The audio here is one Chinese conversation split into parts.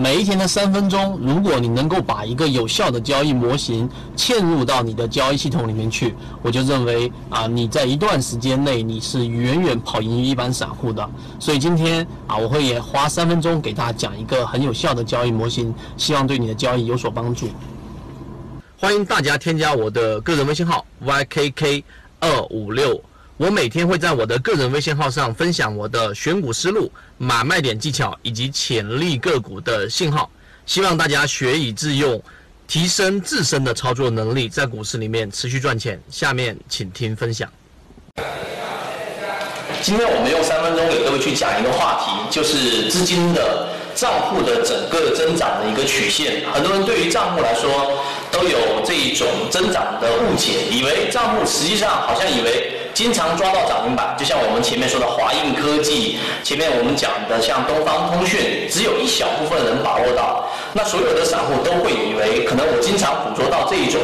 每一天的三分钟，如果你能够把一个有效的交易模型嵌入到你的交易系统里面去，我就认为啊，你在一段时间内你是远远跑赢于一般散户的。所以今天啊，我会也花三分钟给大家讲一个很有效的交易模型，希望对你的交易有所帮助。欢迎大家添加我的个人微信号 ykk 二五六。我每天会在我的个人微信号上分享我的选股思路、买卖点技巧以及潜力个股的信号，希望大家学以致用，提升自身的操作能力，在股市里面持续赚钱。下面请听分享。今天我们用三分钟给各位去讲一个话题，就是资金的账户的整个增长的一个曲线。很多人对于账户来说都有这一种增长的误解，以为账户实际上好像以为。经常抓到涨停板，就像我们前面说的华映科技，前面我们讲的像东方通讯，只有一小部分人把握到。那所有的散户都会以为，可能我经常捕捉到这一种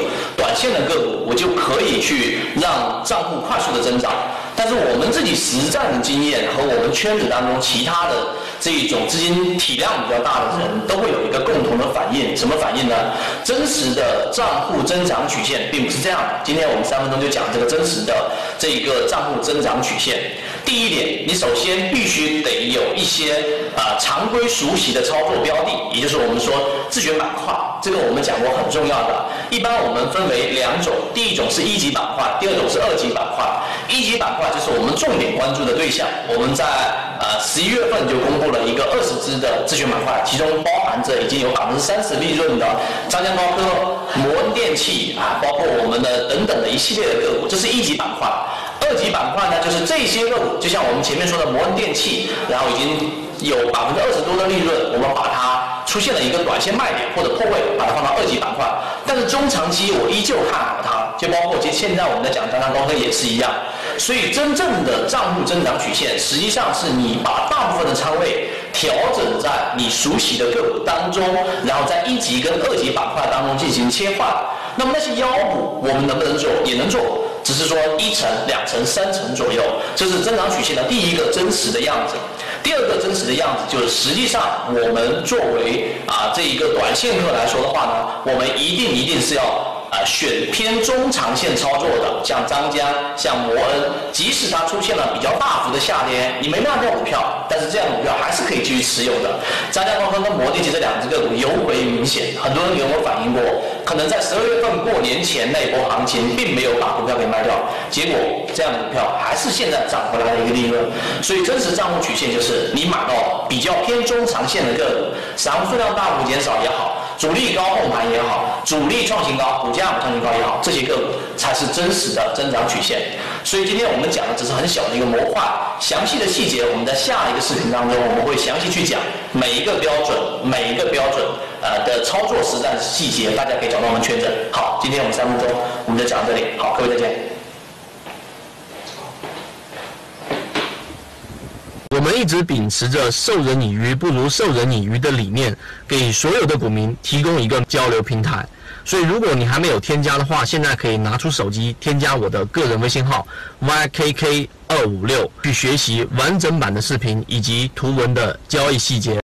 线的个股，我就可以去让账户快速的增长。但是我们自己实战的经验和我们圈子当中其他的这一种资金体量比较大的人都会有一个共同的反应，什么反应呢？真实的账户增长曲线并不是这样的。今天我们三分钟就讲这个真实的这一个账户增长曲线。第一点，你首先必须得有一些啊常规熟悉的操作标的，也就是我们说自选板块，这个我们讲过很重要的。一般我们分为两种，第一种是一级板块，第二种是二级板块。一级板块就是我们重点关注的对象。我们在呃十一月份就公布了一个二十只的自选板块，其中包含着已经有百分之三十利润的张江高科、摩恩电器啊，包括我们的等等的一系列的个股，这是一级板块。二级板块呢，就是这些个股，就像我们前面说的摩恩电器，然后已经有百分之二十多的利润，我们把它出现了一个短线卖点或者破位，把它放到二级板块。但是中长期我依旧看好它，就包括其实现在我们在讲张江高科也是一样。所以真正的账户增长曲线，实际上是你把大部分的仓位调整在你熟悉的个股当中，然后在一级跟二级板块当中进行切换。那么那些妖股，我们能不能做？也能做。只是说一层、两层、三层左右，这是增长曲线的第一个真实的样子。第二个真实的样子就是，实际上我们作为啊这一个短线客来说的话呢，我们一定一定是要。啊，选偏中长线操作的，像张江、像摩恩，即使它出现了比较大幅的下跌，你没卖掉股票，但是这样的股票还是可以继续持有的。张江高科跟摩电器这两只个股尤为明显，很多人给我反映过，可能在十二月份过年前那波行情，并没有把股票给，结果这样的股票还是现在涨回来的一个利润。所以真实账户曲线就是你买到比较偏中长线的个股，散户数量大幅减少也好。主力高控盘也好，主力创新高，股价创新高也好，这些个股才是真实的增长曲线。所以今天我们讲的只是很小的一个模块，详细的细节我们在下一个视频当中我们会详细去讲每一个标准，每一个标准呃的操作实战细节，大家可以找到我们圈子。好，今天我们三分钟我们就讲到这里，好，各位再见。我们一直秉持着授人以鱼不如授人以渔的理念，给所有的股民提供一个交流平台。所以，如果你还没有添加的话，现在可以拿出手机添加我的个人微信号 ykk 二五六，去学习完整版的视频以及图文的交易细节。